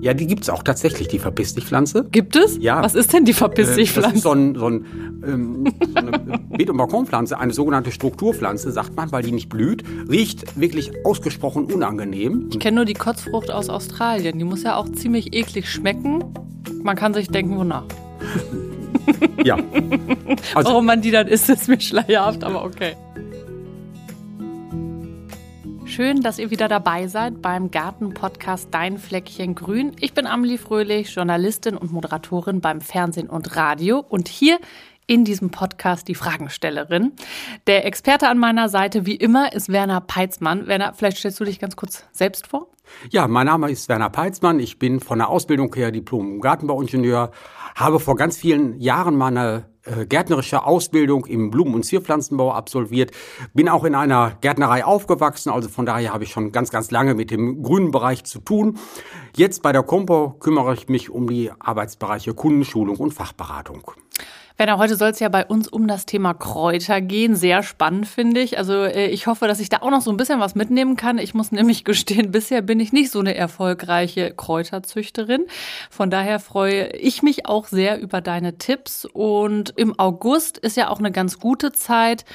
Ja, die gibt's auch tatsächlich, die Verpiss dich Pflanze. Gibt es? Ja. Was ist denn die Verpiss dich Äh, Das ist Pflanze? so, ein, so, ein, ähm, so eine Beet- und Balkonpflanze, eine sogenannte Strukturpflanze, sagt man, weil die nicht blüht, riecht wirklich ausgesprochen unangenehm. Ich kenne nur die Kotzfrucht aus Australien. Die muss ja auch ziemlich eklig schmecken. Man kann sich denken, wonach. Ja. Also, Warum man die dann isst, ist mir schleierhaft, aber okay. Schön, dass ihr wieder dabei seid beim Garten-Podcast Dein Fleckchen Grün. Ich bin Amelie Fröhlich, Journalistin und Moderatorin beim Fernsehen und Radio und hier in diesem Podcast die Fragenstellerin. Der Experte an meiner Seite, wie immer, ist Werner Peitzmann. Werner, vielleicht stellst du dich ganz kurz selbst vor? ja, mein Name ist Werner Peitzmann. Ich bin von der Ausbildung her Diplom-Gartenbauingenieur, habe vor ganz vielen Jahren meine gärtnerische Ausbildung im Blumen- und Zierpflanzenbau absolviert. Bin auch in einer Gärtnerei aufgewachsen, also von daher habe ich schon ganz, ganz lange mit dem grünen Bereich zu tun. Jetzt bei der Compo kümmere ich mich um die Arbeitsbereiche Kundenschulung und Fachberatung. Werner, heute soll es ja bei uns um das Thema Kräuter gehen. Sehr spannend, finde ich. Also äh, ich hoffe, dass ich da auch noch so ein bisschen was mitnehmen kann. Ich muss nämlich gestehen, bisher bin ich nicht so eine erfolgreiche Kräuterzüchterin. Von daher freue ich mich auch sehr über deine Tipps. Und im August ist ja auch eine ganz gute Zeit,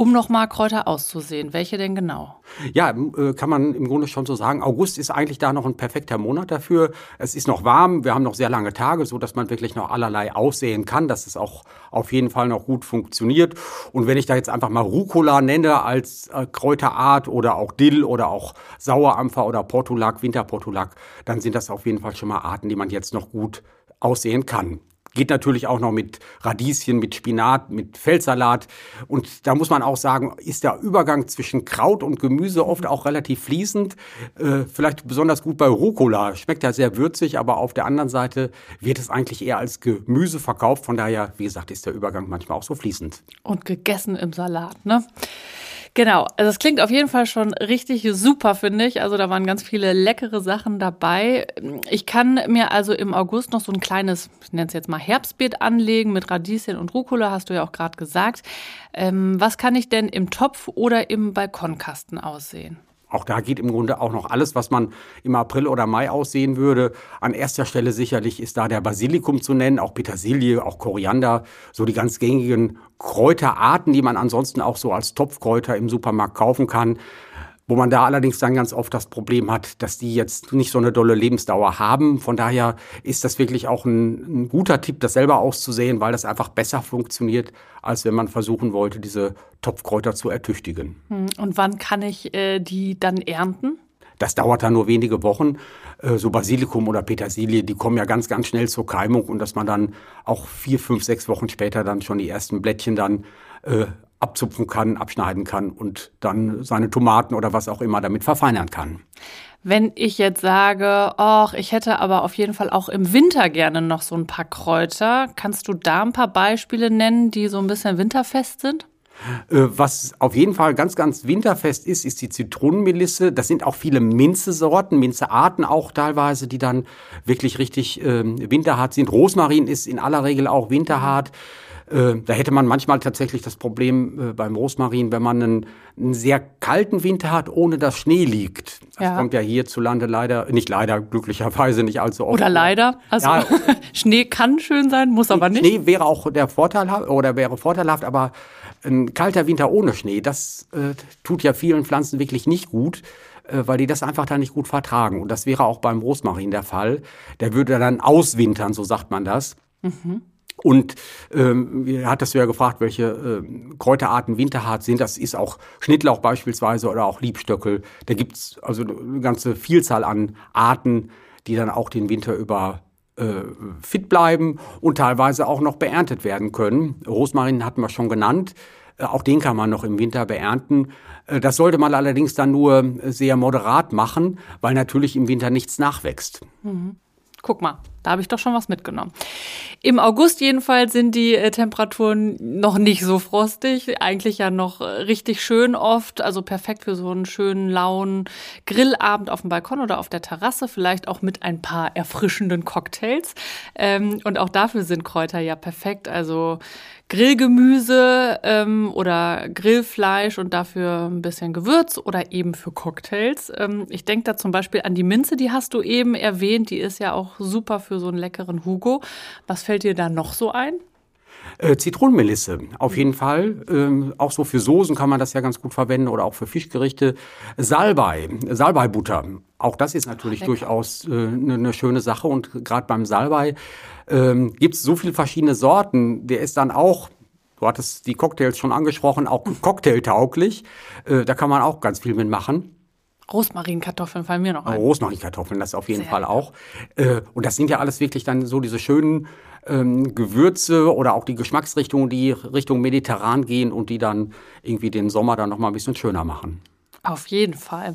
um nochmal Kräuter auszusehen. Welche denn genau? Ja, äh, kann man im Grunde schon so sagen. August ist eigentlich da noch ein perfekter Monat dafür. Es ist noch warm, wir haben noch sehr lange Tage, so dass man wirklich noch allerlei aussehen kann, dass es auch auf jeden Fall noch gut funktioniert. Und wenn ich da jetzt einfach mal Rucola nenne als äh, Kräuterart oder auch Dill oder auch Sauerampfer oder Portulak, Winterportulak, dann sind das auf jeden Fall schon mal Arten, die man jetzt noch gut aussehen kann. Geht natürlich auch noch mit Radieschen, mit Spinat, mit Feldsalat. Und da muss man auch sagen, ist der Übergang zwischen Kraut und Gemüse oft auch relativ fließend. Äh, vielleicht besonders gut bei Rucola. Schmeckt ja sehr würzig, aber auf der anderen Seite wird es eigentlich eher als Gemüse verkauft. Von daher, wie gesagt, ist der Übergang manchmal auch so fließend. Und gegessen im Salat, ne? Genau, also es klingt auf jeden Fall schon richtig super, finde ich. Also da waren ganz viele leckere Sachen dabei. Ich kann mir also im August noch so ein kleines, ich nenne es jetzt mal Herbstbeet anlegen mit Radieschen und Rucola, hast du ja auch gerade gesagt. Ähm, was kann ich denn im Topf oder im Balkonkasten aussehen? Auch da geht im Grunde auch noch alles, was man im April oder Mai aussehen würde. An erster Stelle sicherlich ist da der Basilikum zu nennen, auch Petersilie, auch Koriander, so die ganz gängigen Kräuterarten, die man ansonsten auch so als Topfkräuter im Supermarkt kaufen kann. Wo man da allerdings dann ganz oft das Problem hat, dass die jetzt nicht so eine dolle Lebensdauer haben. Von daher ist das wirklich auch ein, ein guter Tipp, das selber auszusehen, weil das einfach besser funktioniert, als wenn man versuchen wollte, diese Topfkräuter zu ertüchtigen. Und wann kann ich äh, die dann ernten? Das dauert dann nur wenige Wochen. Äh, So Basilikum oder Petersilie, die kommen ja ganz, ganz schnell zur Keimung und dass man dann auch vier, fünf, sechs Wochen später dann schon die ersten Blättchen dann äh, abzupfen kann, abschneiden kann und dann seine Tomaten oder was auch immer damit verfeinern kann. Wenn ich jetzt sage, ach, ich hätte aber auf jeden Fall auch im Winter gerne noch so ein paar Kräuter, kannst du da ein paar Beispiele nennen, die so ein bisschen winterfest sind? Äh, Was auf jeden Fall ganz, ganz winterfest ist, ist die Zitronenmelisse. Das sind auch viele Minzesorten, Minzearten auch teilweise, die dann wirklich richtig ähm, winterhart sind. Rosmarin ist in aller Regel auch winterhart. Äh, Da hätte man manchmal tatsächlich das Problem äh, beim Rosmarin, wenn man einen, einen sehr kalten Winter hat, ohne dass Schnee liegt. Das Ja. kommt ja hierzulande leider, nicht leider, glücklicherweise nicht allzu oft. Oder leider? Also Ja. Schnee kann schön sein, muss aber nicht. Schnee wäre auch der vorteilhaft oder wäre vorteilhaft, aber ein kalter Winter ohne Schnee, das äh, tut ja vielen Pflanzen wirklich nicht gut, äh, weil die das einfach da nicht gut vertragen. Und das wäre auch beim Rosmarin der Fall. Der würde dann auswintern, so sagt man das. Und ähm, wie hattest du ja gefragt, welche ähm, Kräuterarten winterhart sind. Das ist auch Schnittlauch beispielsweise oder auch Liebstöckel. Da gibt's also eine ganze Vielzahl an Arten, die dann auch den Winter über äh, fit bleiben und teilweise auch noch beerntet werden können. Rosmarin hatten wir schon genannt. Äh, Auch den kann man noch im Winter beernten. Äh, Das sollte man allerdings dann nur sehr moderat machen, weil natürlich im Winter nichts nachwächst. Guck mal, da habe ich doch schon was mitgenommen. Im August jedenfalls sind die äh, Temperaturen noch nicht so frostig, eigentlich ja noch äh, richtig schön oft, also perfekt für so einen schönen lauen Grillabend auf dem Balkon oder auf der Terrasse, vielleicht auch mit ein paar erfrischenden Cocktails. Ähm, und auch dafür sind Kräuter ja perfekt, also Grillgemüse ähm, oder Grillfleisch und dafür ein bisschen Gewürz oder eben für Cocktails. Ähm, ich denke da zum Beispiel an die Minze, die hast du eben erwähnt. Die ist ja auch super für so einen leckeren Hugo. Was fällt dir da noch so ein? Äh, Zitronenmelisse, auf jeden Fall. Ähm, auch so für Soßen kann man das ja ganz gut verwenden oder auch für Fischgerichte. Salbei, Salbeibutter. Auch das ist natürlich Ach, durchaus eine äh, ne, ne schöne Sache. Und gerade beim Salbei ähm, gibt es so viele verschiedene Sorten. Der ist dann auch Du hattest die Cocktails schon angesprochen, auch cocktailtauglich. Äh, da kann man auch ganz viel mitmachen. Rosmarinkartoffeln fallen mir noch ein. Rosmarinkartoffeln, das auf jeden Sehr Fall auch. Äh, und das sind ja alles wirklich dann so diese schönen ähm, Gewürze oder auch die Geschmacksrichtungen, die Richtung mediterran gehen und die dann irgendwie den Sommer dann noch mal ein bisschen schöner machen. Auf jeden Fall.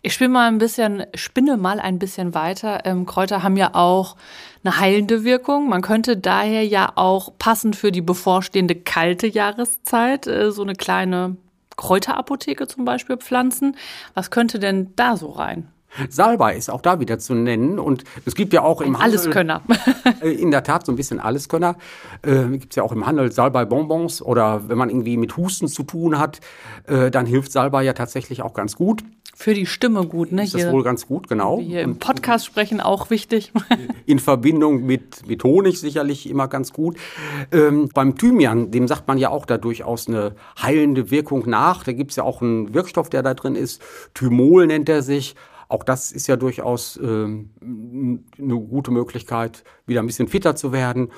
Ich spinne mal ein bisschen, spinne mal ein bisschen weiter. Ähm, Kräuter haben ja auch eine heilende Wirkung. Man könnte daher ja auch passend für die bevorstehende kalte Jahreszeit äh, so eine kleine Kräuterapotheke zum Beispiel pflanzen. Was könnte denn da so rein? Salbei ist auch da wieder zu nennen. Und es gibt ja auch im Handel. Alleskönner. Äh, in der Tat, so ein bisschen Alleskönner. Äh, gibt es ja auch im Handel Salbei-Bonbons oder wenn man irgendwie mit Husten zu tun hat, äh, dann hilft Salbei ja tatsächlich auch ganz gut. Für die Stimme gut, ne? Ist das hier, wohl ganz gut, genau. Hier im Podcast sprechen auch wichtig. In Verbindung mit, mit Honig sicherlich immer ganz gut. Ähm, beim Thymian, dem sagt man ja auch da durchaus eine heilende Wirkung nach. Da gibt es ja auch einen Wirkstoff, der da drin ist. Thymol nennt er sich. Auch das ist ja durchaus ähm, eine gute Möglichkeit, wieder ein bisschen fitter zu werden.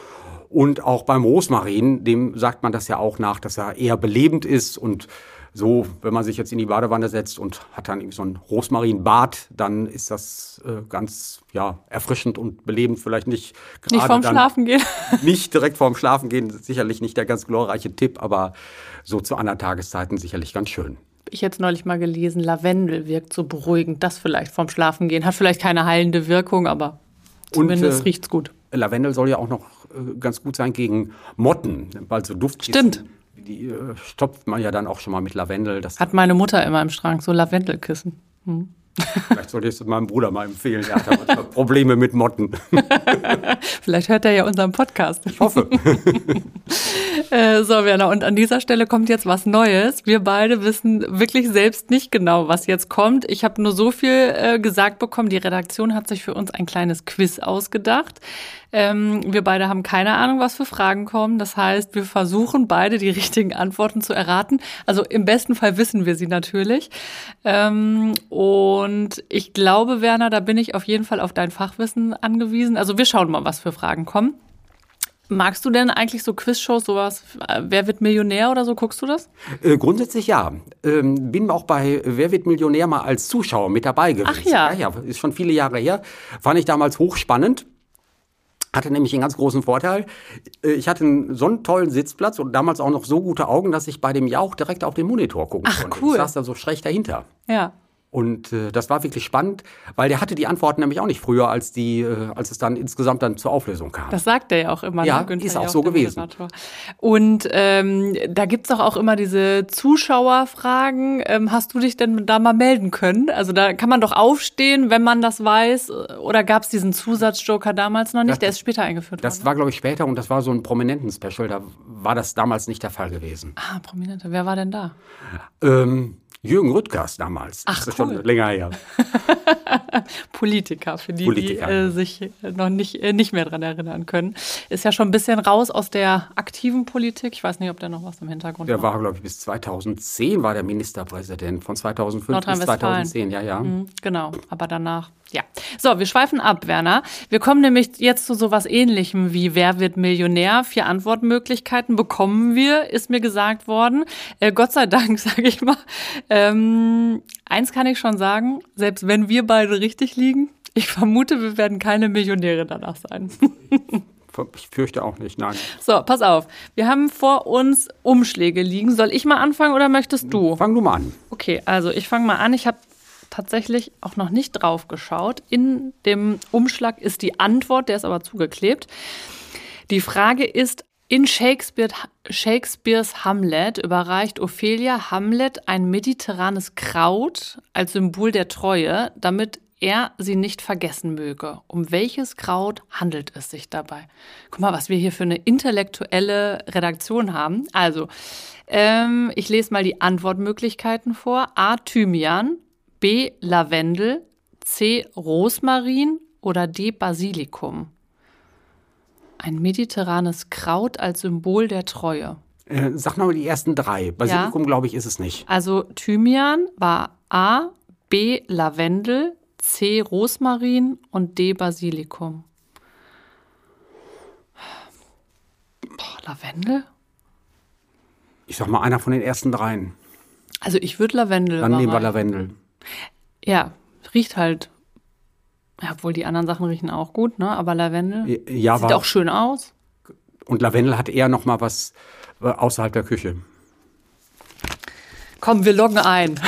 Und auch beim Rosmarin, dem sagt man das ja auch nach, dass er eher belebend ist und so, wenn man sich jetzt in die Badewanne setzt und hat dann irgendwie so ein Rosmarinbad, dann ist das äh, ganz ja, erfrischend und belebend. Vielleicht nicht gerade. Nicht vorm Schlafen gehen. Nicht direkt vorm Schlafen gehen, sicherlich nicht der ganz glorreiche Tipp, aber so zu anderen Tageszeiten sicherlich ganz schön ich jetzt neulich mal gelesen, Lavendel wirkt so beruhigend. Das vielleicht vorm Schlafen gehen. Hat vielleicht keine heilende Wirkung, aber zumindest äh, es gut. Lavendel soll ja auch noch äh, ganz gut sein gegen Motten, weil so Duft Stimmt. Die äh, stopft man ja dann auch schon mal mit Lavendel. Das Hat meine Mutter immer im Schrank, so Lavendelkissen. Hm. Vielleicht sollte ich es meinem Bruder mal empfehlen. Er hat manchmal Probleme mit Motten. Vielleicht hört er ja unseren Podcast. Ich hoffe. äh, so, Werner, und an dieser Stelle kommt jetzt was Neues. Wir beide wissen wirklich selbst nicht genau, was jetzt kommt. Ich habe nur so viel äh, gesagt bekommen. Die Redaktion hat sich für uns ein kleines Quiz ausgedacht. Ähm, wir beide haben keine Ahnung, was für Fragen kommen. Das heißt, wir versuchen beide die richtigen Antworten zu erraten. Also im besten Fall wissen wir sie natürlich. Ähm, und ich glaube, Werner, da bin ich auf jeden Fall auf dein Fachwissen angewiesen. Also wir schauen mal, was für Fragen kommen. Magst du denn eigentlich so Quizshows, sowas, Wer wird Millionär oder so, guckst du das? Äh, grundsätzlich ja. Ähm, bin auch bei Wer wird Millionär mal als Zuschauer mit dabei gewesen. Ach ja. ja. Ja, ist schon viele Jahre her. Fand ich damals hochspannend. Hatte nämlich einen ganz großen Vorteil. Äh, ich hatte einen so einen tollen Sitzplatz und damals auch noch so gute Augen, dass ich bei dem Jauch direkt auf den Monitor gucken Ach, konnte. Cool. Ich saß da so schräg dahinter. Ja. Und äh, das war wirklich spannend, weil der hatte die Antworten nämlich auch nicht früher, als die, äh, als es dann insgesamt dann zur Auflösung kam. Das sagt er ja auch immer. Ja, ne? ist auch so gewesen. Moderator. Und ähm, da gibt's doch auch immer diese Zuschauerfragen. Ähm, hast du dich denn da mal melden können? Also da kann man doch aufstehen, wenn man das weiß. Oder gab's diesen Zusatzjoker damals noch nicht? Das, der ist später eingeführt das worden. Das war, glaube ich, später und das war so ein Prominenten-Special. Da war das damals nicht der Fall gewesen. Ah, Prominente. Wer war denn da? Ähm, Jürgen Rüttgers damals. Ach, das ist cool. schon länger her. Politiker, für die, Politiker. die äh, sich noch nicht, äh, nicht mehr dran erinnern können. Ist ja schon ein bisschen raus aus der aktiven Politik. Ich weiß nicht, ob der noch was im Hintergrund hat. Der war, glaube ich, bis 2010 war der Ministerpräsident. Von 2005 bis 2010, ja, ja. Mhm, genau, aber danach ja. So, wir schweifen ab, Werner. Wir kommen nämlich jetzt zu sowas ähnlichem wie Wer wird Millionär? Vier Antwortmöglichkeiten bekommen wir, ist mir gesagt worden. Äh, Gott sei Dank, sage ich mal. Ähm, eins kann ich schon sagen, selbst wenn wir beide richtig liegen, ich vermute, wir werden keine Millionäre danach sein. Ich fürchte auch nicht, nein. So, pass auf. Wir haben vor uns Umschläge liegen. Soll ich mal anfangen oder möchtest du? Fang du mal an. Okay, also ich fange mal an. Ich habe tatsächlich auch noch nicht drauf geschaut. In dem Umschlag ist die Antwort, der ist aber zugeklebt. Die Frage ist, in Shakespeare, Shakespeares Hamlet überreicht Ophelia Hamlet ein mediterranes Kraut als Symbol der Treue, damit er sie nicht vergessen möge. Um welches Kraut handelt es sich dabei? Guck mal, was wir hier für eine intellektuelle Redaktion haben. Also, ähm, ich lese mal die Antwortmöglichkeiten vor. A. Thymian, B. Lavendel, C. Rosmarin oder D. Basilikum. Ein mediterranes Kraut als Symbol der Treue. Äh, sag mal die ersten drei. Basilikum, ja. glaube ich, ist es nicht. Also Thymian war A, B Lavendel, C Rosmarin und D Basilikum. Boah, Lavendel? Ich sag mal einer von den ersten dreien. Also ich würde Lavendel. Dann nehmen wir Lavendel. Ja, riecht halt ja, obwohl die anderen Sachen riechen auch gut, ne? Aber Lavendel ja, sieht auch schön aus. Und Lavendel hat eher noch mal was äh, außerhalb der Küche. Komm, wir loggen ein.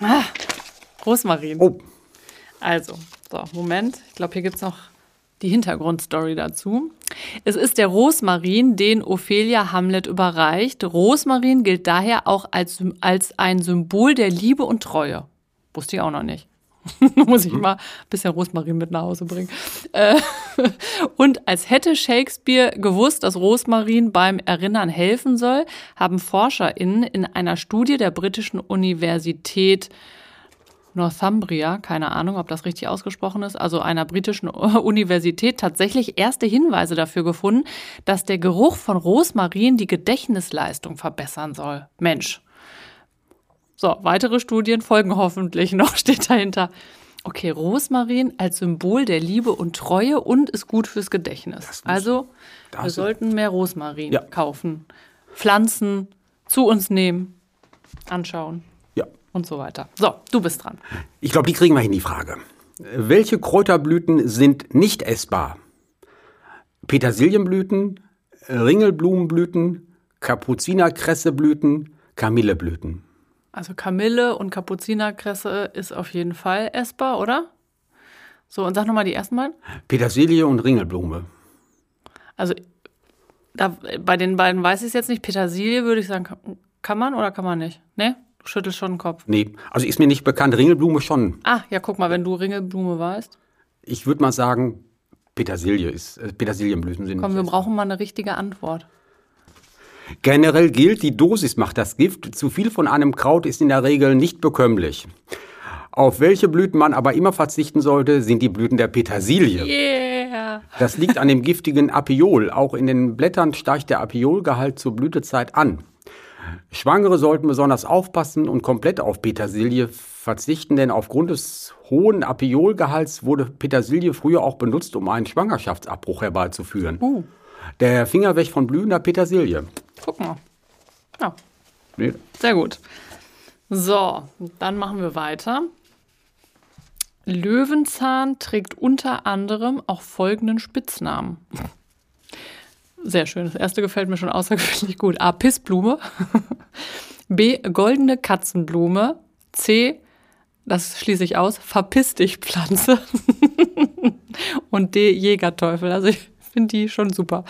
ah, Rosmarin. Oh. Also, so, Moment. Ich glaube, hier gibt es noch die Hintergrundstory dazu. Es ist der Rosmarin, den Ophelia Hamlet überreicht. Rosmarin gilt daher auch als, als ein Symbol der Liebe und Treue. Wusste ich auch noch nicht. Muss ich mal ein bisschen Rosmarin mit nach Hause bringen. Äh, und als hätte Shakespeare gewusst, dass Rosmarin beim Erinnern helfen soll, haben ForscherInnen in einer Studie der britischen Universität Northumbria, keine Ahnung, ob das richtig ausgesprochen ist, also einer britischen Universität tatsächlich erste Hinweise dafür gefunden, dass der Geruch von Rosmarin die Gedächtnisleistung verbessern soll. Mensch. So, weitere Studien folgen hoffentlich noch, steht dahinter. Okay, Rosmarin als Symbol der Liebe und Treue und ist gut fürs Gedächtnis. Also, wir sollten mehr Rosmarin ja. kaufen, pflanzen, zu uns nehmen, anschauen und so weiter. So, du bist dran. Ich glaube, die kriegen wir hin, die Frage. Welche Kräuterblüten sind nicht essbar? Petersilienblüten, Ringelblumenblüten, Kapuzinerkresseblüten, Kamilleblüten. Also Kamille und Kapuzinerkresse ist auf jeden Fall essbar, oder? So, und sag nochmal die ersten beiden. Petersilie und Ringelblume. Also da, bei den beiden weiß ich es jetzt nicht. Petersilie würde ich sagen, kann man oder kann man nicht? Ne? Du schüttelst schon den Kopf. Nee, also ist mir nicht bekannt. Ringelblume schon. Ah, ja, guck mal, wenn du Ringelblume weißt. Ich würde mal sagen, Petersilie ist, äh, Petersilienblüten sind. Komm, wir brauchen mal eine richtige Antwort. Generell gilt, die Dosis macht das Gift. Zu viel von einem Kraut ist in der Regel nicht bekömmlich. Auf welche Blüten man aber immer verzichten sollte, sind die Blüten der Petersilie. Yeah. Das liegt an dem giftigen Apiol. Auch in den Blättern steigt der Apiolgehalt zur Blütezeit an. Schwangere sollten besonders aufpassen und komplett auf Petersilie verzichten, denn aufgrund des hohen Apiolgehalts wurde Petersilie früher auch benutzt, um einen Schwangerschaftsabbruch herbeizuführen. Uh. Der Finger weg von blühender Petersilie. Guck mal. Ja. Nee. Sehr gut. So, dann machen wir weiter. Löwenzahn trägt unter anderem auch folgenden Spitznamen. Sehr schön. Das erste gefällt mir schon außergewöhnlich gut. A. Pissblume. B. Goldene Katzenblume. C. Das schließe ich aus. Verpiss dich Pflanze. Und D. Jägerteufel. Also ich finde die schon super.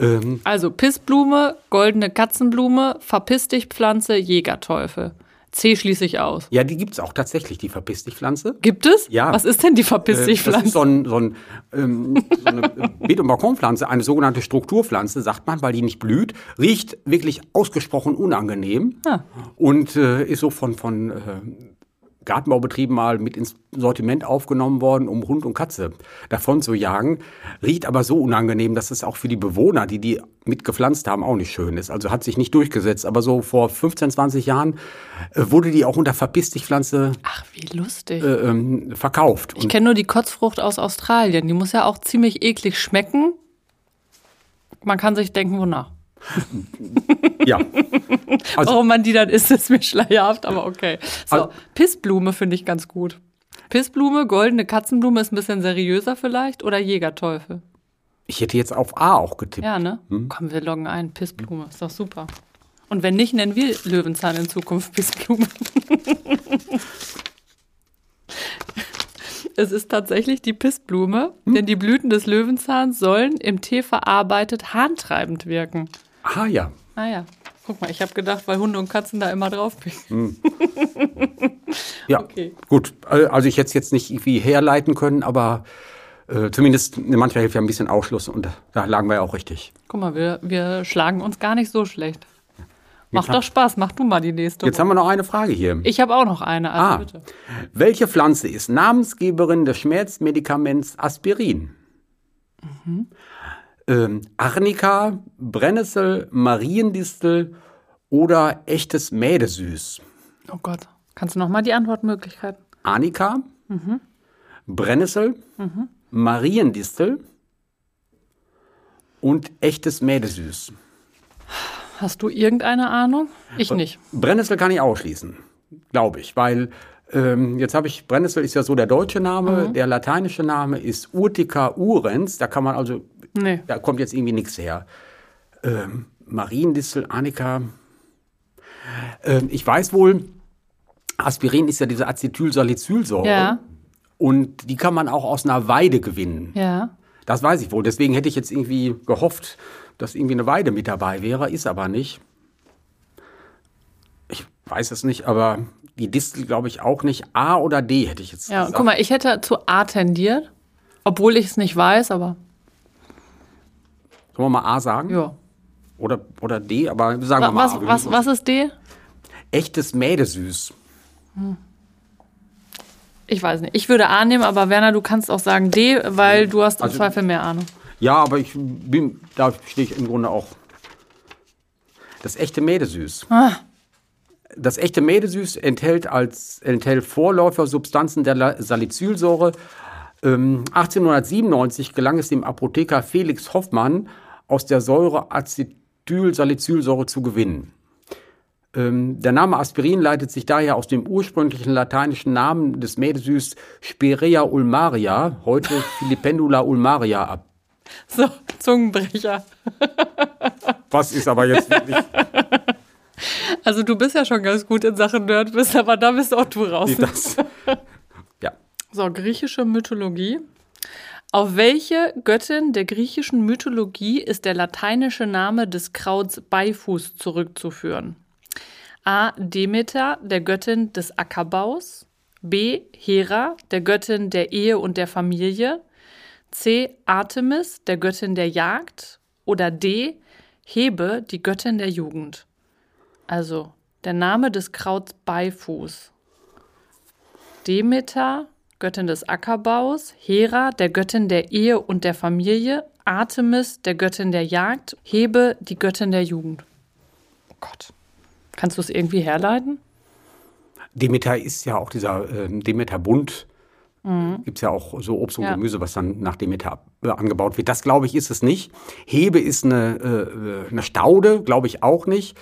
Ähm. Also Pissblume, goldene Katzenblume, Verpiss dich Pflanze, Jägerteufel. C schließe ich aus. Ja, die gibt es auch tatsächlich, die Verpiss dich Pflanze. Gibt es? Ja. Was ist denn die Verpiss dich Pflanze? Äh, das ist so, ein, so, ein, ähm, so eine Beet- und Balkonpflanze, eine sogenannte Strukturpflanze, sagt man, weil die nicht blüht, riecht wirklich ausgesprochen unangenehm ah. und äh, ist so von, von äh, Gartenbaubetrieben mal mit ins Sortiment aufgenommen worden, um Hund und Katze davon zu jagen. Riecht aber so unangenehm, dass es auch für die Bewohner, die die mitgepflanzt haben, auch nicht schön ist. Also hat sich nicht durchgesetzt. Aber so vor 15, 20 Jahren äh, wurde die auch unter Verpiss dich Pflanze Ach, wie lustig. Äh, ähm, verkauft. Ich kenne nur die Kotzfrucht aus Australien. Die muss ja auch ziemlich eklig schmecken. Man kann sich denken, wonach. ja. Also, Warum man die dann isst, ist mir schleierhaft, aber okay. So, also, Pissblume finde ich ganz gut. Pissblume, goldene Katzenblume ist ein bisschen seriöser vielleicht oder Und wenn nicht, nennen wir Löwenzahn in Zukunft Pissblume. es ist tatsächlich die Pissblume, hm? denn die Blüten des Löwenzahns sollen im Tee verarbeitet harntreibend wirken. Ah ja. Ah ja. Guck mal, ich habe gedacht, weil Hunde und Katzen da immer drauf hm. ja, okay. gut. Also ich hätte es jetzt nicht irgendwie herleiten können, aber äh, zumindest manchmal hilft ja ein bisschen Ausschluss und da lagen wir ja auch richtig. Guck mal, wir, wir schlagen uns gar nicht so schlecht. Macht doch Spaß, mach du mal die nächste. Jetzt haben wir noch eine Frage hier. Ich habe auch noch eine, also ah, bitte. Welche Pflanze ist Namensgeberin des Schmerzmedikaments Aspirin? Mhm. Ähm, Arnika, Brennnessel, Mariendistel oder echtes Mädesüß? Oh Gott. Kannst du noch mal die Antwortmöglichkeiten? Arnika, mhm. Brennnessel, mhm. Mariendistel und echtes Mädesüß. Hast du irgendeine Ahnung? Ich nicht. Brennnessel kann ich ausschließen, glaube ich, weil ähm, jetzt habe ich, Brennnessel ist ja so der deutsche Name, mhm. der lateinische Name ist Urtica urens, da kann man also, nee. da kommt jetzt irgendwie nichts her. Ähm, Mariendistel, Annika, ähm, ich weiß wohl, Aspirin ist ja diese Acetylsalicylsäure. Ja. Und die kann man auch aus einer Weide gewinnen. Ja. Das weiß ich wohl. Deswegen hätte ich jetzt irgendwie gehofft, dass irgendwie eine Weide mit dabei wäre, ist aber nicht. Ich weiß es nicht, aber die Distel glaube ich auch nicht. A oder D hätte ich jetzt ja, gesagt. Guck mal, ich hätte zu A tendiert, obwohl ich es nicht weiß, aber. Sollen wir mal A sagen? Ja. Oder, oder D, aber sagen wir mal A. Was, was ist D? Echtes Mädesüß. Hm. Ich weiß nicht. Ich würde A nehmen, aber Werner, du kannst auch sagen D, weil du hast im also, Zweifel mehr Ahnung. Ja, aber ich bin, da stehe ich im Grunde auch. Das echte Mädesüß. Ah. Das echte Mädesüß enthält als enthält Vorläufersubstanzen der Salicylsäure. Ähm, 1897 gelang es dem Apotheker Felix Hoffmann, aus der Säure Acetylsalicylsäure zu gewinnen. Ähm, der Name Aspirin leitet sich daher aus dem ursprünglichen lateinischen Namen des Mädesüß Spirea ulmaria, heute Filipendula ulmaria, ab. So, Zungenbrecher. Was ist aber jetzt wirklich. Also, du bist ja schon ganz gut in Sachen Nerdwissen, aber da bist auch du raus. Das, ja. So, griechische Mythologie. Auf welche Göttin der griechischen Mythologie ist der lateinische Name des Krauts Beifuß zurückzuführen? A. Demeter, der Göttin des Ackerbaus. B. Hera, der Göttin der Ehe und der Familie. C. Artemis, der Göttin der Jagd. Oder D. Hebe, die Göttin der Jugend. Also der Name des Krauts Beifuß. Demeter, Göttin des Ackerbaus, Hera, der Göttin der Ehe und der Familie, Artemis, der Göttin der Jagd, Hebe, die Göttin der Jugend. Oh Gott. Kannst du es irgendwie herleiten? Demeter ist ja auch dieser äh, Demeter-Bund. Mhm. Gibt es ja auch so Obst und ja. Gemüse, was dann nach Demeter äh, angebaut wird. Das glaube ich ist es nicht. Hebe ist eine, äh, eine Staude, glaube ich auch nicht.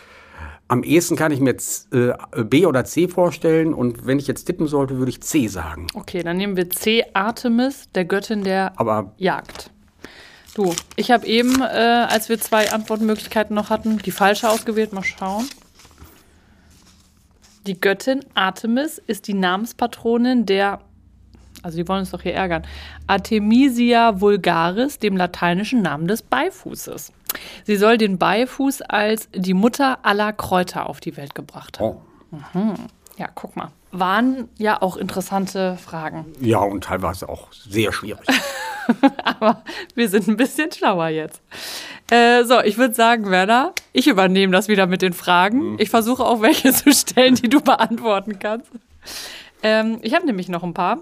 Am ehesten kann ich mir jetzt äh, B oder C vorstellen und wenn ich jetzt tippen sollte, würde ich C sagen. Okay, dann nehmen wir C, Artemis, der Göttin der Aber Jagd. Du, ich habe eben, äh, als wir zwei Antwortmöglichkeiten noch hatten, die falsche ausgewählt. Mal schauen. Die Göttin Artemis ist die Namenspatronin der, also die wollen uns doch hier ärgern, Artemisia vulgaris, dem lateinischen Namen des Beifußes. Sie soll den Beifuß als die Mutter aller Kräuter auf die Welt gebracht haben. Oh. Mhm. Ja, guck mal. Waren ja auch interessante Fragen. Ja, und teilweise auch sehr schwierig. Aber wir sind ein bisschen schlauer jetzt. Äh, so, ich würde sagen, Werner, ich übernehme das wieder mit den Fragen. Mhm. Ich versuche auch welche zu stellen, die du beantworten kannst. Ähm, ich habe nämlich noch ein paar.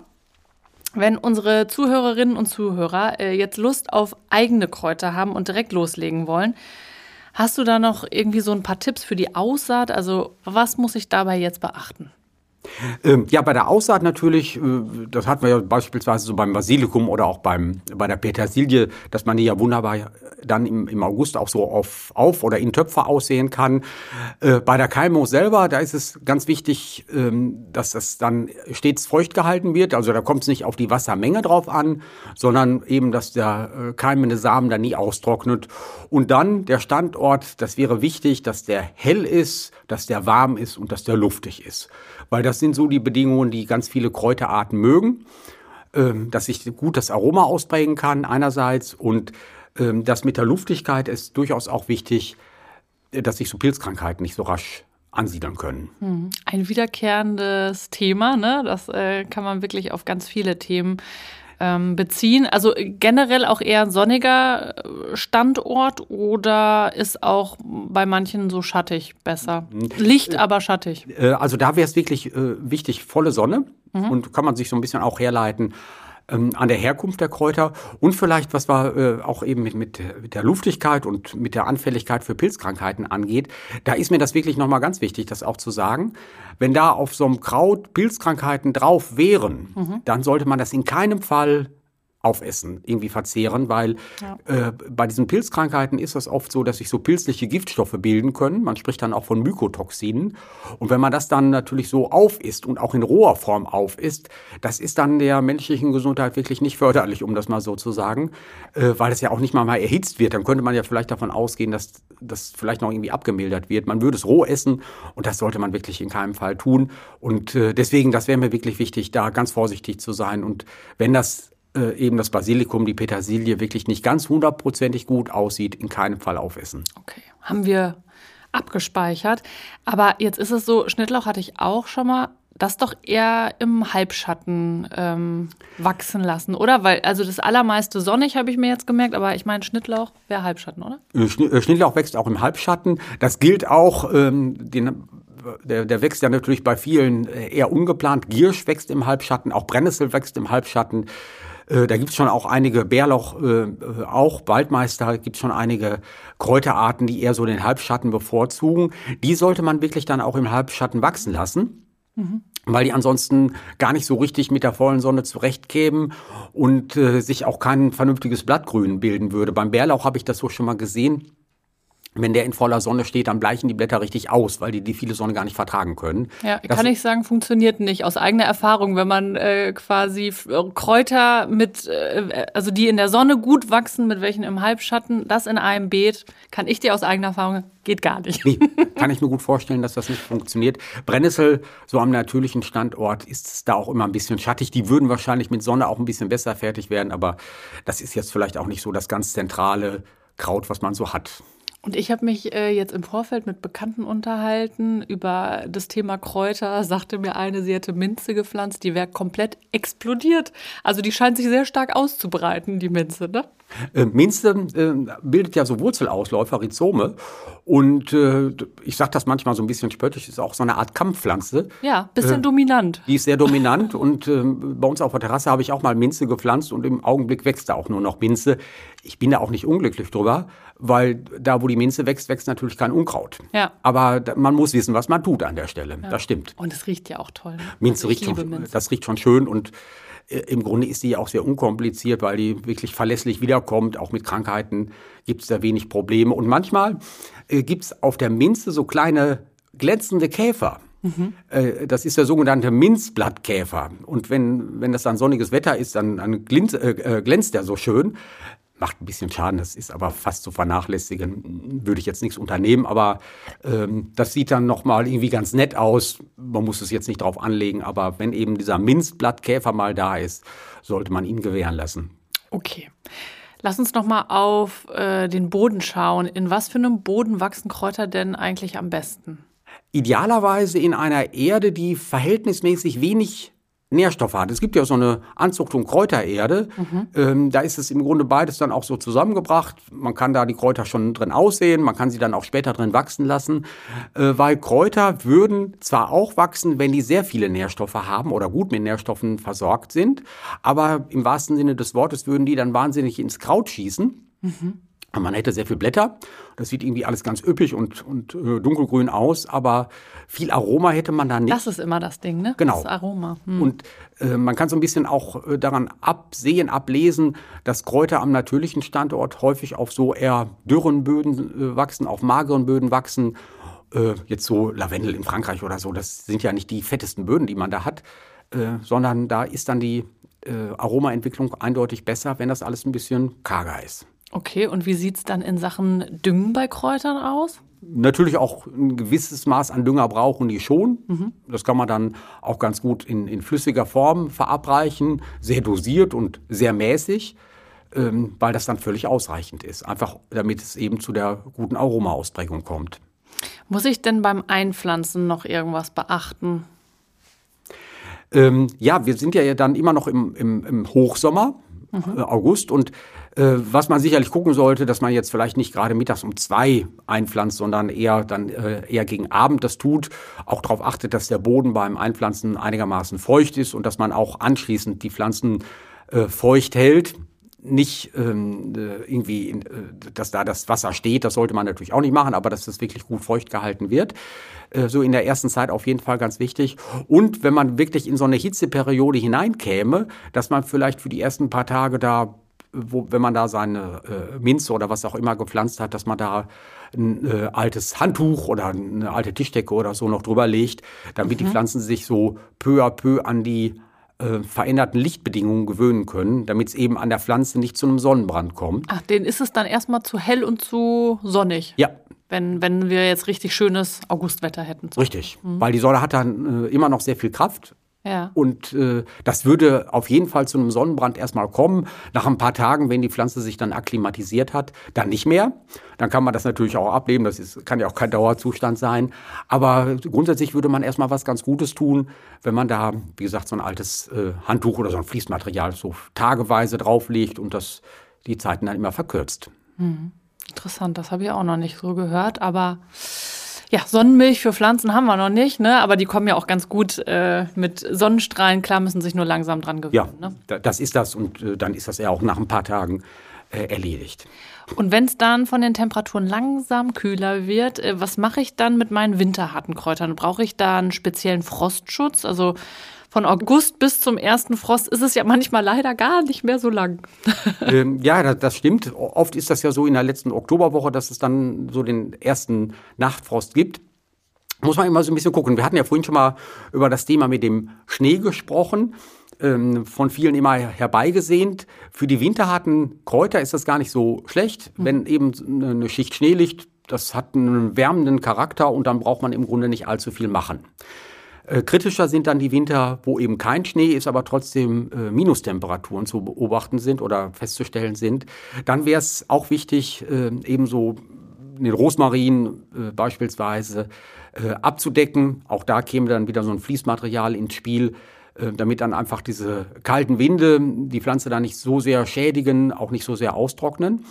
Wenn unsere Zuhörerinnen und Zuhörer äh, jetzt Lust auf eigene Kräuter haben und direkt loslegen wollen, hast du da noch irgendwie so ein paar Tipps für die Aussaat? Also, was muss ich dabei jetzt beachten? Ähm, ja, bei der Aussaat natürlich, äh, das hatten wir ja beispielsweise so beim Basilikum oder auch beim, bei der Petersilie, dass man die ja wunderbar dann im, im August auch so auf, auf oder in Töpfe aussehen kann. Äh, bei der Keimo selber, da ist es ganz wichtig, ähm, dass das dann stets feucht gehalten wird. Also da kommt es nicht auf die Wassermenge drauf an, sondern eben, dass der äh, keimende Samen dann nie austrocknet. Und dann der Standort, das wäre wichtig, dass der hell ist, dass der warm ist und dass der luftig ist. Weil das sind so die Bedingungen, die ganz viele Kräuterarten mögen. Ähm, dass ich gut das Aroma ausprägen kann einerseits und ähm, das mit der Luftigkeit ist durchaus auch wichtig, äh, dass sich so Pilzkrankheiten nicht so rasch ansiedeln können. Hm. Ein wiederkehrendes Thema, ne? Das äh, kann man wirklich auf ganz viele Themen ähm, beziehen. Also generell auch eher ein sonniger äh, Standort oder ist auch bei manchen so schattig besser? Hm. Licht, aber schattig. Äh, also da wäre es wirklich äh, wichtig, volle Sonne. Mhm. Und kann man sich so ein bisschen auch herleiten ähm, an der Herkunft der Kräuter und vielleicht, was wir äh, auch eben mit, mit, mit der Luftigkeit und mit der Anfälligkeit für Pilzkrankheiten angeht, da ist mir das wirklich nochmal ganz wichtig, das auch zu sagen. Wenn da auf so einem Kraut Pilzkrankheiten drauf wären, mhm. dann sollte man das in keinem Fall aufessen, irgendwie verzehren, weil ja. äh, bei diesen Pilzkrankheiten ist es oft so, dass sich so pilzliche Giftstoffe bilden können. Man spricht dann auch von Mykotoxinen. Und wenn man das dann natürlich so aufisst und auch in roher Form aufisst, das ist dann der menschlichen Gesundheit wirklich nicht förderlich, um das mal so zu sagen, äh, weil es ja auch nicht mal, mal erhitzt wird. Dann könnte man ja vielleicht davon ausgehen, dass das vielleicht noch irgendwie abgemildert wird. Man würde es roh essen und das sollte man wirklich in keinem Fall tun. Und äh, deswegen, das wäre mir wirklich wichtig, da ganz vorsichtig zu sein. Und wenn das äh, eben das Basilikum, die Petersilie wirklich nicht ganz hundertprozentig gut aussieht, in keinem Fall aufessen. Okay, haben wir abgespeichert. Aber jetzt ist es so, Schnittlauch hatte ich auch schon mal das doch eher im Halbschatten ähm, wachsen lassen, oder? Weil, also das allermeiste sonnig habe ich mir jetzt gemerkt, aber ich meine, Schnittlauch wäre Halbschatten, oder? Äh, äh, Schnittlauch wächst auch im Halbschatten. Das gilt auch, ähm, den, der, der wächst ja natürlich bei vielen eher ungeplant. Giersch wächst im Halbschatten, auch Brennnessel wächst im Halbschatten. Äh, da gibt es schon auch einige, Bärlauch äh, auch, Waldmeister, gibt es schon einige Kräuterarten, die eher so den Halbschatten bevorzugen. Die sollte man wirklich dann auch im Halbschatten wachsen lassen. Mhm. Weil die ansonsten gar nicht so richtig mit der vollen Sonne zurechtkämen und äh, sich auch kein vernünftiges Blattgrün bilden würde. Beim Bärlauch habe ich das so schon mal gesehen wenn der in voller Sonne steht, dann bleichen die Blätter richtig aus, weil die die viele Sonne gar nicht vertragen können. Ja, das kann ich sagen, funktioniert nicht. Aus eigener Erfahrung, wenn man äh, quasi äh, Kräuter mit, äh, also die in der Sonne gut wachsen, mit welchen im Halbschatten, das in einem Beet, kann ich dir aus eigener Erfahrung, geht gar nicht. Nee, kann ich mir gut vorstellen, dass das nicht funktioniert. Brennnessel, so am natürlichen Standort, ist es da auch immer ein bisschen schattig. Die würden wahrscheinlich mit Sonne auch ein bisschen besser fertig werden, aber das ist jetzt vielleicht auch nicht so das ganz zentrale Kraut, was man so hat. Und ich habe mich äh, jetzt im Vorfeld mit Bekannten unterhalten über das Thema Kräuter. Sagte mir eine, sie hätte Minze gepflanzt, die wäre komplett explodiert. Also die scheint sich sehr stark auszubreiten, die Minze, ne? Äh, Minze äh, bildet ja so Wurzelausläufer, Rhizome. Und äh, ich sage das manchmal so ein bisschen spöttisch, ist auch so eine Art Kampfpflanze. Ja, bisschen äh, dominant. Die ist sehr dominant. und äh, bei uns auf der Terrasse habe ich auch mal Minze gepflanzt und im Augenblick wächst da auch nur noch Minze. Ich bin da auch nicht unglücklich drüber, weil da, wo die Minze wächst, wächst natürlich kein Unkraut. Ja. Aber man muss wissen, was man tut an der Stelle. Ja. Das stimmt. Und es riecht ja auch toll. Ne? Minze riecht schon, Minze. das riecht schon schön und äh, im Grunde ist die ja auch sehr unkompliziert, weil die wirklich verlässlich wiederkommt. Auch mit Krankheiten gibt es da wenig Probleme. Und manchmal äh, gibt es auf der Minze so kleine glänzende Käfer. Mhm. Äh, das ist der sogenannte Minzblattkäfer. Und wenn, wenn das dann sonniges Wetter ist, dann, dann glänzt, äh, glänzt der so schön macht ein bisschen Schaden, das ist aber fast zu vernachlässigen, würde ich jetzt nichts unternehmen, aber ähm, das sieht dann nochmal irgendwie ganz nett aus. Man muss es jetzt nicht drauf anlegen, aber wenn eben dieser Minzblattkäfer mal da ist, sollte man ihn gewähren lassen. Okay. Lass uns nochmal auf äh, den Boden schauen. In was für einem Boden wachsen Kräuter denn eigentlich am besten? Idealerweise in einer Erde, die verhältnismäßig wenig Nährstoffe hat. Es gibt ja so eine Anzuchtung Kräutererde. Mhm. Ähm, da ist es im Grunde beides dann auch so zusammengebracht. Man kann da die Kräuter schon drin aussehen, man kann sie dann auch später drin wachsen lassen, äh, weil Kräuter würden zwar auch wachsen, wenn die sehr viele Nährstoffe haben oder gut mit Nährstoffen versorgt sind, aber im wahrsten Sinne des Wortes würden die dann wahnsinnig ins Kraut schießen. Mhm Man hätte sehr viel Blätter. Das sieht irgendwie alles ganz üppig und, und äh, dunkelgrün aus, aber viel Aroma hätte man da nicht. Das ist immer das Ding, ne? Genau. Das Aroma. Hm. Und äh, man kann so ein bisschen auch äh, daran absehen, ablesen, dass Kräuter am natürlichen Standort häufig auf so eher dürren Böden äh, wachsen, auf mageren Böden wachsen. Äh, jetzt so Lavendel in Frankreich oder so, das sind ja nicht die fettesten Böden, die man da hat, sondern da ist dann die Aromaentwicklung eindeutig besser, wenn das alles ein bisschen karger ist. Okay, und wie sieht's dann in Sachen Düngen bei Kräutern aus? Natürlich auch ein gewisses Maß an Dünger brauchen die schon. Das kann man dann auch ganz gut in, in flüssiger Form verabreichen, sehr dosiert und sehr mäßig, ähm, weil das dann völlig ausreichend ist. Einfach damit es eben zu der guten Aromaausprägung kommt. Muss ich denn beim Einpflanzen noch irgendwas beachten? Ähm, ja, wir sind ja dann immer noch im, im, im Hochsommer, äh, August. Und was man sicherlich gucken sollte, dass man jetzt vielleicht nicht gerade mittags um zwei einpflanzt, sondern eher dann äh, eher gegen Abend das tut. Auch darauf achtet, dass der Boden beim Einpflanzen einigermaßen feucht ist und dass man auch anschließend die Pflanzen äh, feucht hält. Nicht ähm, äh, irgendwie, äh, dass da das Wasser steht, das sollte man natürlich auch nicht machen, aber dass das wirklich gut feucht gehalten wird. Äh, so in der ersten Zeit auf jeden Fall ganz wichtig. Und wenn man wirklich in so eine Hitzeperiode hineinkäme, dass man vielleicht für die ersten paar Tage da, wo, wenn man da seine äh, Minze oder was auch immer gepflanzt hat, dass man da ein äh, altes Handtuch oder eine alte Tischdecke oder so noch drüber legt, damit die Pflanzen sich so peu à peu an die äh, veränderten Lichtbedingungen gewöhnen können, damit es eben an der Pflanze nicht zu einem Sonnenbrand kommt. Ach, denen ist es dann erstmal zu hell und zu sonnig. Ja, Wenn, wenn wir jetzt richtig schönes Augustwetter hätten. richtig. Weil die Sonne hat dann äh, immer noch sehr viel Kraft. Ja. Und äh, das würde auf jeden Fall zu einem Sonnenbrand erstmal kommen. Nach ein paar Tagen, wenn die Pflanze sich dann akklimatisiert hat, dann nicht mehr. Dann kann man das natürlich auch ableben. Das ist, kann ja auch kein Dauerzustand sein. Aber grundsätzlich würde man erstmal was ganz Gutes tun, wenn man da, wie gesagt, so ein altes äh, Handtuch oder so ein Fließmaterial so tageweise drauflegt und das die Zeiten dann immer verkürzt. Interessant, das habe ich auch noch nicht so gehört, aber ja, Sonnenmilch für Pflanzen haben wir noch nicht, ne? Aber die kommen ja auch ganz gut äh, mit Sonnenstrahlen. Klar, müssen sich nur langsam dran Ja, gewöhnen. Ne? da- das ist das und äh, dann ist das ja auch nach ein paar Tagen äh, erledigt. Und wenn es dann von den Temperaturen langsam kühler wird, äh, was mache ich dann mit meinen winterharten Kräutern? Brauche ich da einen speziellen Frostschutz? Also von August bis zum ersten Frost ist es ja manchmal leider gar nicht mehr so lang. ähm, ja, das, das stimmt. Oft ist das ja so in der letzten Oktoberwoche, dass es dann so den ersten Nachtfrost gibt. Muss man immer so ein bisschen gucken. Wir hatten ja vorhin schon mal über das Thema mit dem Schnee gesprochen, ähm, von vielen immer herbeigesehnt. Für die winterharten Kräuter ist das gar nicht so schlecht, wenn eben eine Schicht Schnee liegt. Das hat einen wärmenden Charakter und dann braucht man im Grunde nicht allzu viel machen. Äh, kritischer sind dann die Winter, wo eben kein Schnee ist, aber trotzdem äh, Minustemperaturen zu beobachten sind oder festzustellen sind. Dann wäre es auch wichtig, äh, ebenso den Rosmarin äh, beispielsweise äh, abzudecken. Auch da käme dann wieder so ein Fließmaterial ins Spiel, damit dann einfach diese kalten Winde die Pflanze dann nicht so sehr schädigen, auch nicht so sehr austrocknen.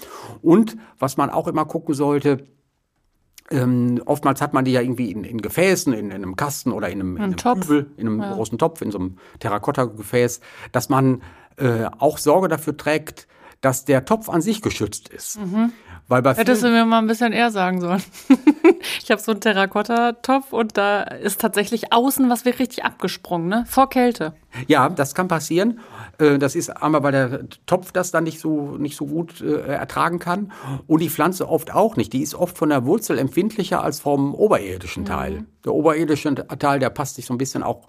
Und was man auch immer gucken sollte, ähm, oftmals hat man die ja irgendwie in, in Gefäßen, in, in einem Kasten oder in einem, in einem Topf. Kübel, in einem großen Topf, in so einem Terrakotta-Gefäß, dass man äh, auch Sorge dafür trägt, dass der Topf an sich geschützt ist. Weil bei Hättest du mir mal ein bisschen eher sagen sollen. ich habe so einen Terrakotta-Topf und da ist tatsächlich außen was wird richtig abgesprungen, ne? Vor Kälte. ja, das kann passieren. Äh, Das ist einmal, weil der Topf das dann nicht so, nicht so gut äh, ertragen kann. Und die Pflanze oft auch nicht. Die ist oft von der Wurzel empfindlicher als vom oberirdischen Teil. Der oberirdische Teil, der passt sich so ein bisschen auch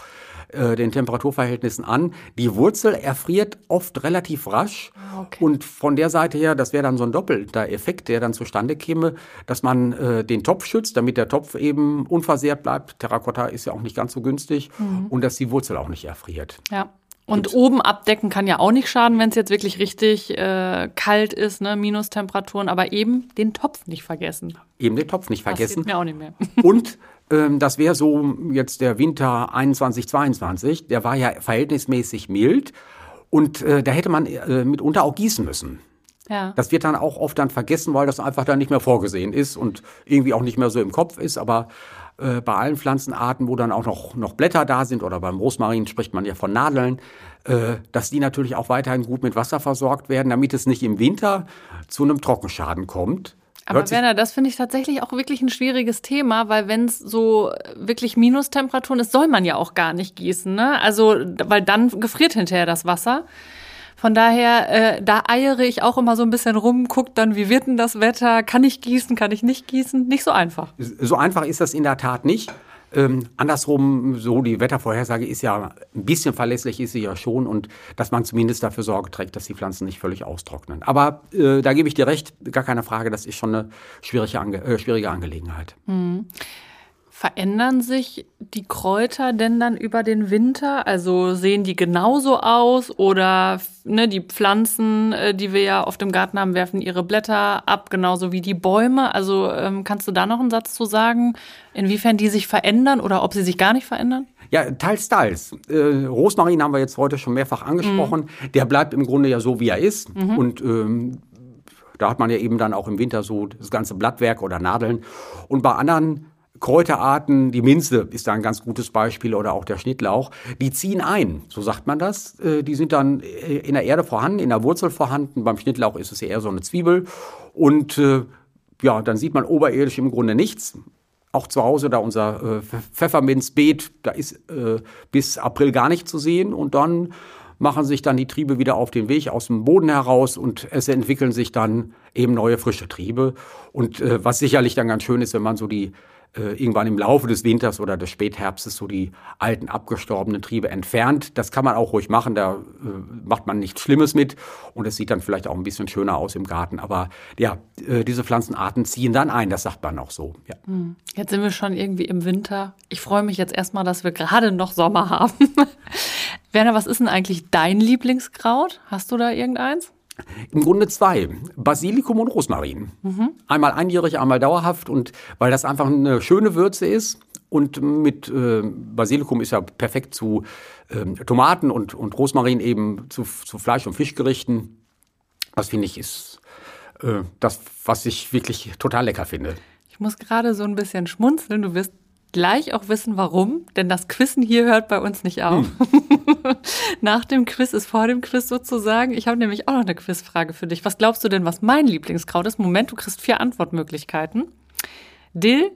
äh, den Temperaturverhältnissen an. Die Wurzel erfriert oft relativ rasch. okay. Und von der Seite her, das wäre dann so ein doppelter Effekt, der dann zustande käme, dass man äh, den Topf schützt, damit der Topf eben unversehrt bleibt. Terrakotta ist ja auch nicht ganz so günstig. Und dass die Wurzel auch nicht erfriert. Ja. Und oben abdecken kann ja auch nicht schaden, wenn es jetzt wirklich richtig äh, kalt ist, ne? Minustemperaturen, aber eben den Topf nicht vergessen. Eben den Topf nicht vergessen. Passiert mir auch nicht mehr. Und das wäre so jetzt der Winter 21, 22. Der war ja verhältnismäßig mild. Und äh, da hätte man äh, mitunter auch gießen müssen. Ja. Das wird dann auch oft dann vergessen, weil das einfach dann nicht mehr vorgesehen ist und irgendwie auch nicht mehr so im Kopf ist. Aber äh, bei allen Pflanzenarten, wo dann auch noch, noch Blätter da sind, oder beim Rosmarin spricht man ja von Nadeln, äh, dass die natürlich auch weiterhin gut mit Wasser versorgt werden, damit es nicht im Winter zu einem Trockenschaden kommt. Aber Werner, das finde ich tatsächlich auch wirklich ein schwieriges Thema, weil wenn es so wirklich Minustemperaturen ist, soll man ja auch gar nicht gießen. Ne? Also, weil dann gefriert hinterher das Wasser. Von daher, äh, da eiere ich auch immer so ein bisschen rum, guck dann, wie wird denn das Wetter? Kann ich gießen, kann ich nicht gießen? Nicht so einfach. So einfach ist das in der Tat nicht. Ähm, andersrum, so die Wettervorhersage ist ja ein bisschen verlässlich, ist sie ja schon und dass man zumindest dafür Sorge trägt, dass die Pflanzen nicht völlig austrocknen. Aber äh, da gebe ich dir recht, gar keine Frage, das ist schon eine schwierige, Ange äh, schwierige Angelegenheit. Mhm. Verändern sich die Kräuter denn dann über den Winter? Also sehen die genauso aus oder ne, die Pflanzen, äh, die wir ja auf dem Garten haben, werfen ihre Blätter ab, genauso wie die Bäume? Also ähm, kannst du da noch einen Satz zu sagen, inwiefern die sich verändern oder ob sie sich gar nicht verändern? Ja, teils, teils. Äh, Rosmarin haben wir jetzt heute schon mehrfach angesprochen. Mhm. Der bleibt im Grunde ja so, wie er ist. Mhm. Und ähm, da hat man ja eben dann auch im Winter so das ganze Blattwerk oder Nadeln. Und bei anderen Kräuterarten, die Minze ist da ein ganz gutes Beispiel oder auch der Schnittlauch, die ziehen ein, so sagt man das. Äh, die sind dann äh, in der Erde vorhanden, in der Wurzel vorhanden. Beim Schnittlauch ist es eher so eine Zwiebel. Und äh, ja, dann sieht man oberirdisch im Grunde nichts. Auch zu Hause, da unser Pfefferminzbeet, da ist bis April gar nicht zu sehen. Und dann machen sich dann die Triebe wieder auf den Weg aus dem Boden heraus und es entwickeln sich dann eben neue frische Triebe. Und was sicherlich dann ganz schön ist, wenn man so die äh, irgendwann im Laufe des Winters oder des Spätherbstes so die alten abgestorbenen Triebe entfernt. Das kann man auch ruhig machen, da äh, macht man nichts Schlimmes mit und es sieht dann vielleicht auch ein bisschen schöner aus im Garten. Aber ja, äh, diese Pflanzenarten ziehen dann ein, das sagt man auch so. Ja. Hm. Jetzt sind wir schon irgendwie im Winter. Ich freue mich jetzt erstmal, dass wir gerade noch Sommer haben. Werner, was ist denn eigentlich dein Lieblingskraut? Hast du da irgendeins? Im Grunde zwei. Basilikum und Rosmarin. Mhm. Einmal einjährig, einmal dauerhaft. Und weil das einfach eine schöne Würze ist. Und mit äh, Basilikum ist ja perfekt zu äh, Tomaten und, und Rosmarin eben zu, zu Fleisch- und Fischgerichten. Das finde ich ist äh, das, was ich wirklich total lecker finde. Ich muss gerade so ein bisschen schmunzeln. Du wirst gleich auch wissen, warum, denn das Quizzen hier hört bei uns nicht auf. Hm. Nach dem Quiz ist vor dem Quiz sozusagen. Ich habe nämlich auch noch eine Quizfrage für dich. Was glaubst du denn, was mein Lieblingskraut ist? Moment, du kriegst vier Antwortmöglichkeiten. Dill,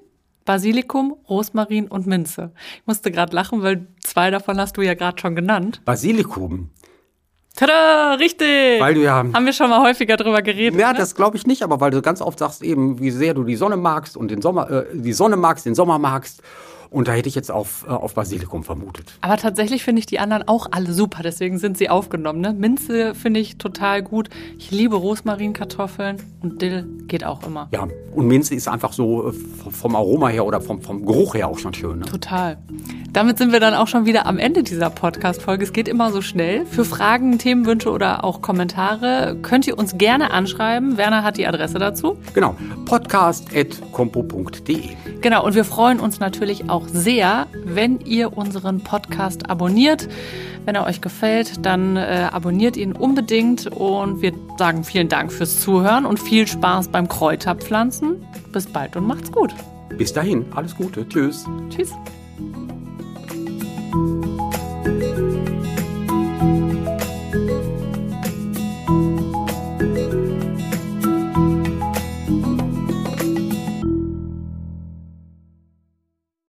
Basilikum, Rosmarin und Minze. Ich musste gerade lachen, weil zwei davon hast du ja gerade schon genannt. Basilikum. Tada, richtig. Weil du ja. Haben wir schon mal häufiger drüber geredet. Ja, ne? das glaube ich nicht, aber weil du ganz oft sagst eben, wie sehr du die Sonne magst und den Sommer, äh, die Sonne magst, den Sommer magst. Und da hätte ich jetzt auf, äh, auf Basilikum vermutet. Aber tatsächlich finde ich die anderen auch alle super, deswegen sind sie aufgenommen. Ne? Minze finde ich total gut. Ich liebe Rosmarinkartoffeln und Dill geht auch immer. Ja, und Minze ist einfach so äh, vom Aroma her oder vom, vom Geruch her auch schon schön. Ne? Total. Damit sind wir dann auch schon wieder am Ende dieser Podcast-Folge. Es geht immer so schnell. Für Fragen, Themenwünsche oder auch Kommentare könnt ihr uns gerne anschreiben. Werner hat die Adresse dazu. Genau, podcast.compo.de. Genau, und wir freuen uns natürlich auch auch sehr, wenn ihr unseren Podcast abonniert. Wenn er euch gefällt, dann äh, abonniert ihn unbedingt und wir sagen vielen Dank fürs Zuhören und viel Spaß beim Kräuterpflanzen. Bis bald und macht's gut. Bis dahin, alles Gute. Tschüss. Tschüss.